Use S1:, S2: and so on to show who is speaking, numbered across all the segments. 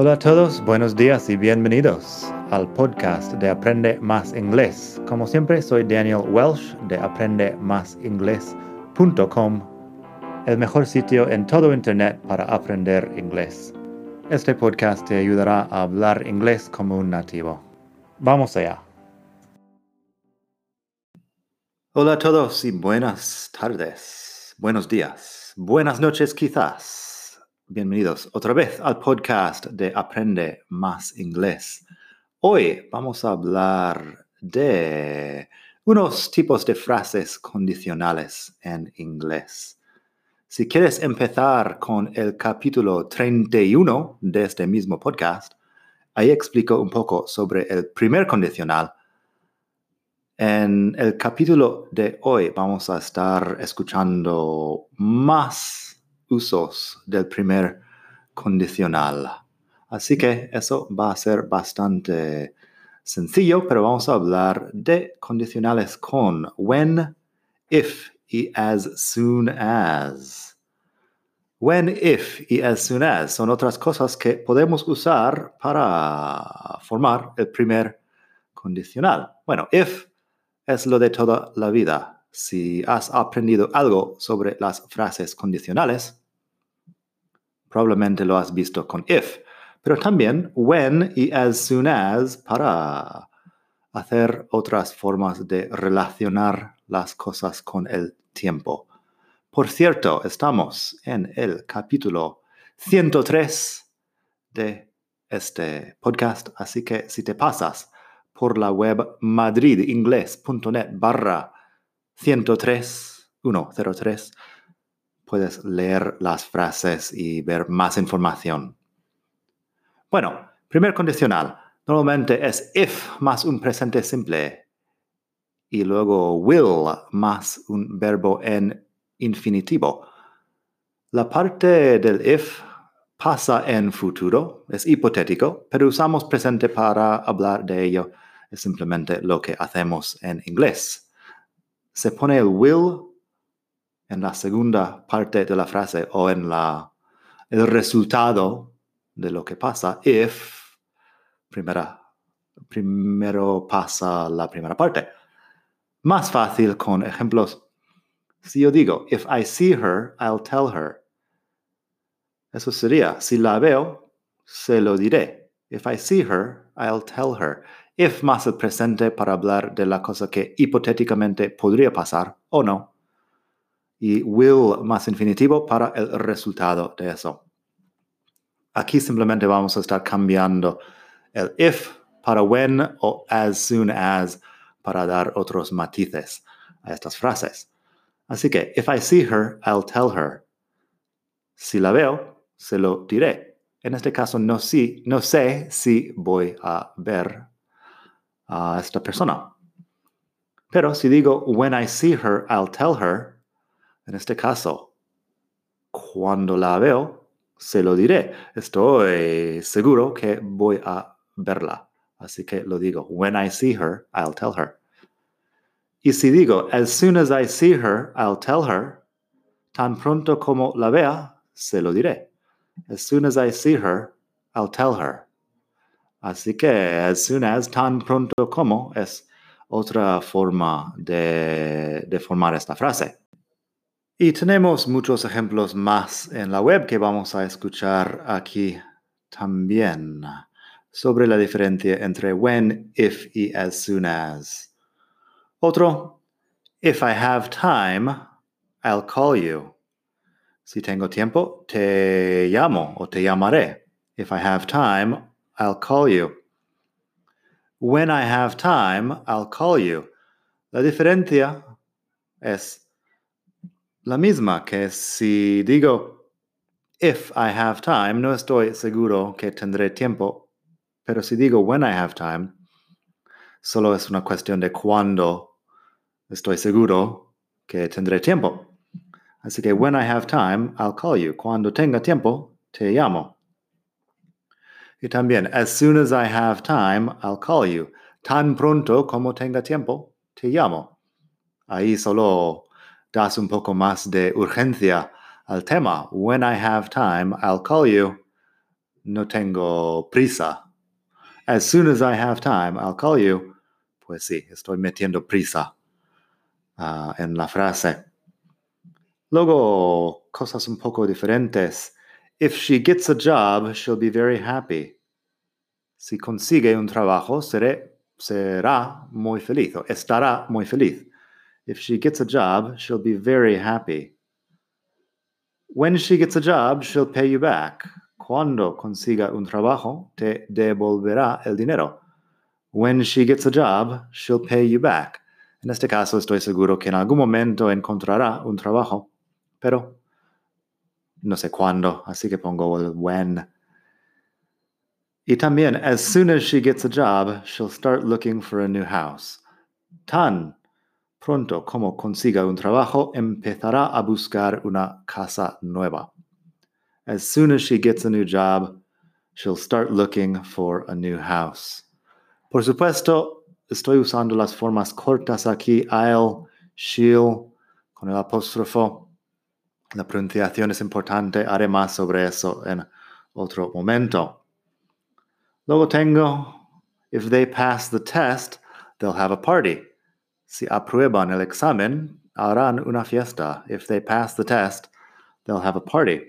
S1: Hola a todos, buenos días y bienvenidos al podcast de Aprende Más Inglés. Como siempre, soy Daniel Welsh de aprendemásinglés.com, el mejor sitio en todo Internet para aprender inglés. Este podcast te ayudará a hablar inglés como un nativo. Vamos allá. Hola a todos y buenas tardes, buenos días, buenas noches quizás. Bienvenidos otra vez al podcast de Aprende Más Inglés. Hoy vamos a hablar de unos tipos de frases condicionales en inglés. Si quieres empezar con el capítulo 31 de este mismo podcast, ahí explico un poco sobre el primer condicional. En el capítulo de hoy vamos a estar escuchando más usos del primer condicional. Así que eso va a ser bastante sencillo, pero vamos a hablar de condicionales con when, if y as soon as. When, if y as soon as son otras cosas que podemos usar para formar el primer condicional. Bueno, if es lo de toda la vida. Si has aprendido algo sobre las frases condicionales, Probablemente lo has visto con if, pero también when y as soon as para hacer otras formas de relacionar las cosas con el tiempo. Por cierto, estamos en el capítulo 103 de este podcast, así que si te pasas por la web madridingles.net barra 103, 103, puedes leer las frases y ver más información. Bueno, primer condicional. Normalmente es if más un presente simple y luego will más un verbo en infinitivo. La parte del if pasa en futuro, es hipotético, pero usamos presente para hablar de ello. Es simplemente lo que hacemos en inglés. Se pone el will en la segunda parte de la frase o en la, el resultado de lo que pasa if primera, primero pasa la primera parte. Más fácil con ejemplos. Si yo digo, if I see her, I'll tell her. Eso sería, si la veo, se lo diré. If I see her, I'll tell her. If más el presente para hablar de la cosa que hipotéticamente podría pasar o no y will más infinitivo para el resultado de eso. Aquí simplemente vamos a estar cambiando el if para when o as soon as para dar otros matices a estas frases. Así que, if I see her, I'll tell her. Si la veo, se lo diré. En este caso, no, si, no sé si voy a ver a esta persona. Pero si digo, when I see her, I'll tell her, en este caso, cuando la veo, se lo diré. Estoy seguro que voy a verla. Así que lo digo. When I see her, I'll tell her. Y si digo, as soon as I see her, I'll tell her, tan pronto como la vea, se lo diré. As soon as I see her, I'll tell her. Así que as soon as, tan pronto como, es otra forma de, de formar esta frase. Y tenemos muchos ejemplos más en la web que vamos a escuchar aquí también sobre la diferencia entre when, if y as soon as. Otro, if I have time, I'll call you. Si tengo tiempo, te llamo o te llamaré. If I have time, I'll call you. When I have time, I'll call you. La diferencia es la misma que si digo if I have time, no estoy seguro que tendré tiempo, pero si digo when I have time, solo es una cuestión de cuándo estoy seguro que tendré tiempo. Así que when I have time, I'll call you. Cuando tenga tiempo, te llamo. Y también, as soon as I have time, I'll call you. Tan pronto como tenga tiempo, te llamo. Ahí solo das un poco más de urgencia al tema. When I have time, I'll call you. no tengo prisa. As soon as I have time, I'll call you. Pues sí, estoy metiendo prisa uh, en la frase. Luego, cosas un poco diferentes. If she gets a job, she'll be very happy. Si consigue un trabajo, seré, será muy feliz o estará muy feliz. If she gets a job, she'll be very happy. When she gets a job, she'll pay you back. Cuando consiga un trabajo, te devolverá el dinero. When she gets a job, she'll pay you back. En este caso, estoy seguro que en algún momento encontrará un trabajo, pero no sé cuándo, así que pongo el when. Y también, as soon as she gets a job, she'll start looking for a new house. Tan pronto como consiga un trabajo, empezará a buscar una casa nueva. As soon as she gets a new job, she'll start looking for a new house. Por supuesto, estoy usando las formas cortas aquí, I'll, she'll, con el apóstrofo. La pronunciación es importante, haré más sobre eso en otro momento. Luego tengo, if they pass the test, they'll have a party. Si aprueban el examen, harán una fiesta. If they pass the test, they'll have a party.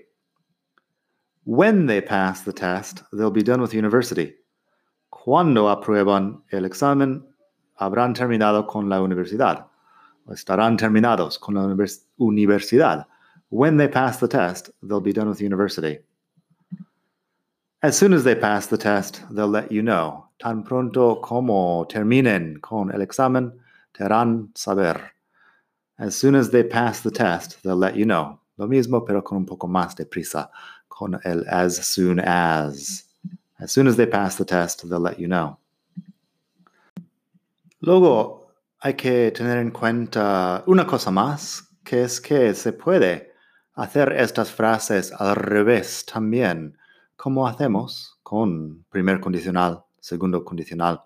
S1: When they pass the test, they'll be done with university. Cuando aprueban el examen, habrán terminado con la universidad. Estarán terminados con la univers universidad. When they pass the test, they'll be done with university. As soon as they pass the test, they'll let you know. Tan pronto como terminen con el examen, harán saber. As soon as they pass the test, they'll let you know. Lo mismo, pero con un poco más de prisa, con el as soon as. As soon as they pass the test, they'll let you know. Luego, hay que tener en cuenta una cosa más, que es que se puede hacer estas frases al revés también, como hacemos con primer condicional, segundo condicional,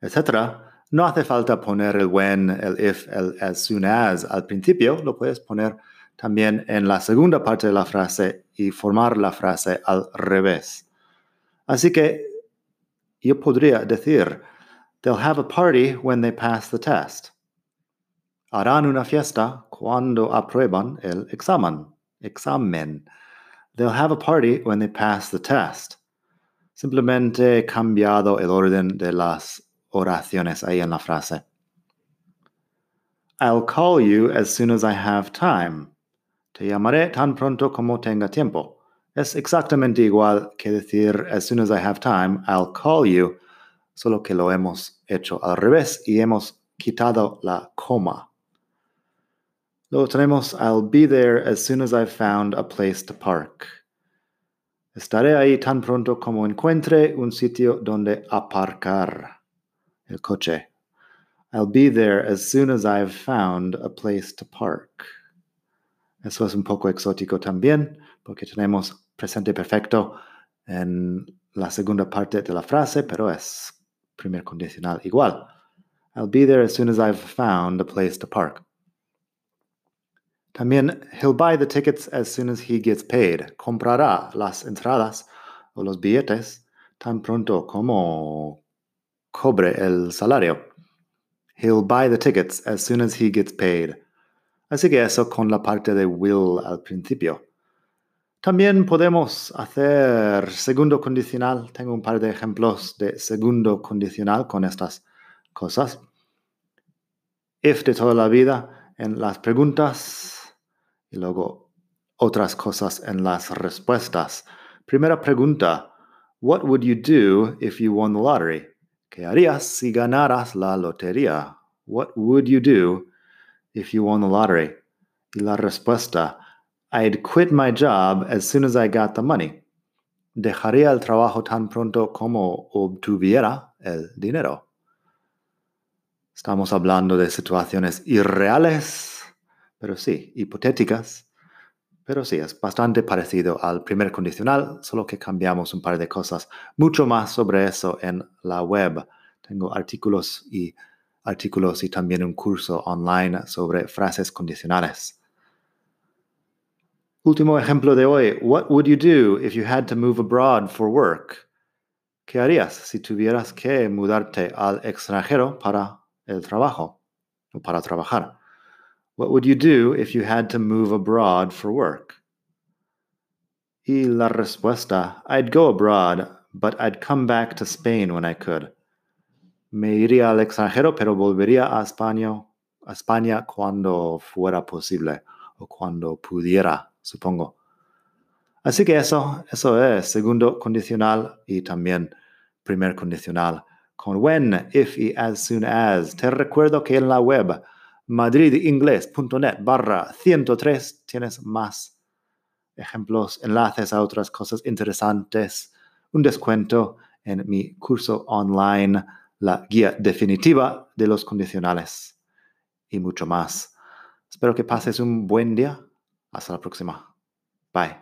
S1: etc. No hace falta poner el when, el if, el as soon as al principio, lo puedes poner también en la segunda parte de la frase y formar la frase al revés. Así que yo podría decir, they'll have a party when they pass the test harán una fiesta cuando aprueban el examen. Examen. They'll have a party when they pass the test. Simplemente cambiado el orden de las oraciones ahí en la frase. I'll call you as soon as I have time. Te llamaré tan pronto como tenga tiempo. Es exactamente igual que decir as soon as I have time, I'll call you, solo que lo hemos hecho al revés y hemos quitado la coma. Luego tenemos I'll be there as soon as I've found a place to park. Estaré ahí tan pronto como encuentre un sitio donde aparcar el coche. I'll be there as soon as I've found a place to park. Eso es un poco exótico también, porque tenemos presente perfecto en la segunda parte de la frase, pero es primer condicional igual. I'll be there as soon as I've found a place to park. También he'll buy the tickets as soon as he gets paid. Comprará las entradas o los billetes tan pronto como cobre el salario. He'll buy the tickets as soon as he gets paid. Así que eso con la parte de will al principio. También podemos hacer segundo condicional. Tengo un par de ejemplos de segundo condicional con estas cosas. If de toda la vida en las preguntas y luego otras cosas en las respuestas. Primera pregunta, What would you do if you won the lottery? ¿Qué harías si ganaras la lotería? What would you do if you won the lottery? Y la respuesta, I'd quit my job as soon as I got the money. Dejaría el trabajo tan pronto como obtuviera el dinero. Estamos hablando de situaciones irreales pero sí, hipotéticas. Pero sí, es bastante parecido al primer condicional, solo que cambiamos un par de cosas. Mucho más sobre eso en la web. Tengo artículos y artículos y también un curso online sobre frases condicionales. Último ejemplo de hoy. What would you do if you had to move abroad for work? ¿Qué harías si tuvieras que mudarte al extranjero para el trabajo o para trabajar? What would you do if you had to move abroad for work? Y la respuesta, I'd go abroad, but I'd come back to Spain when I could. Me iría al extranjero, pero volvería a España, a España cuando fuera posible o cuando pudiera supongo. Así que eso, eso es segundo condicional y también primer condicional. Con when, if y as soon as. Te recuerdo que en la web madridingles.net barra 103 tienes más ejemplos, enlaces a otras cosas interesantes, un descuento en mi curso online, la guía definitiva de los condicionales y mucho más. Espero que pases un buen día hasta la próxima. Bye.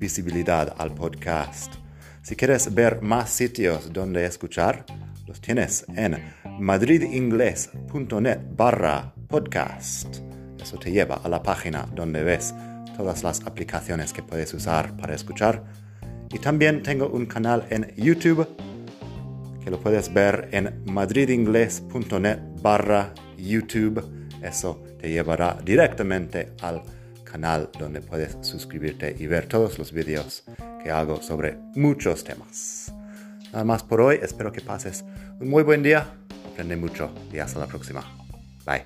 S1: visibilidad al podcast. Si quieres ver más sitios donde escuchar, los tienes en madridingles.net barra podcast. Eso te lleva a la página donde ves todas las aplicaciones que puedes usar para escuchar. Y también tengo un canal en YouTube que lo puedes ver en madridingles.net barra YouTube. Eso te llevará directamente al canal donde puedes suscribirte y ver todos los vídeos que hago sobre muchos temas. Nada más por hoy, espero que pases un muy buen día, aprende mucho y hasta la próxima. Bye.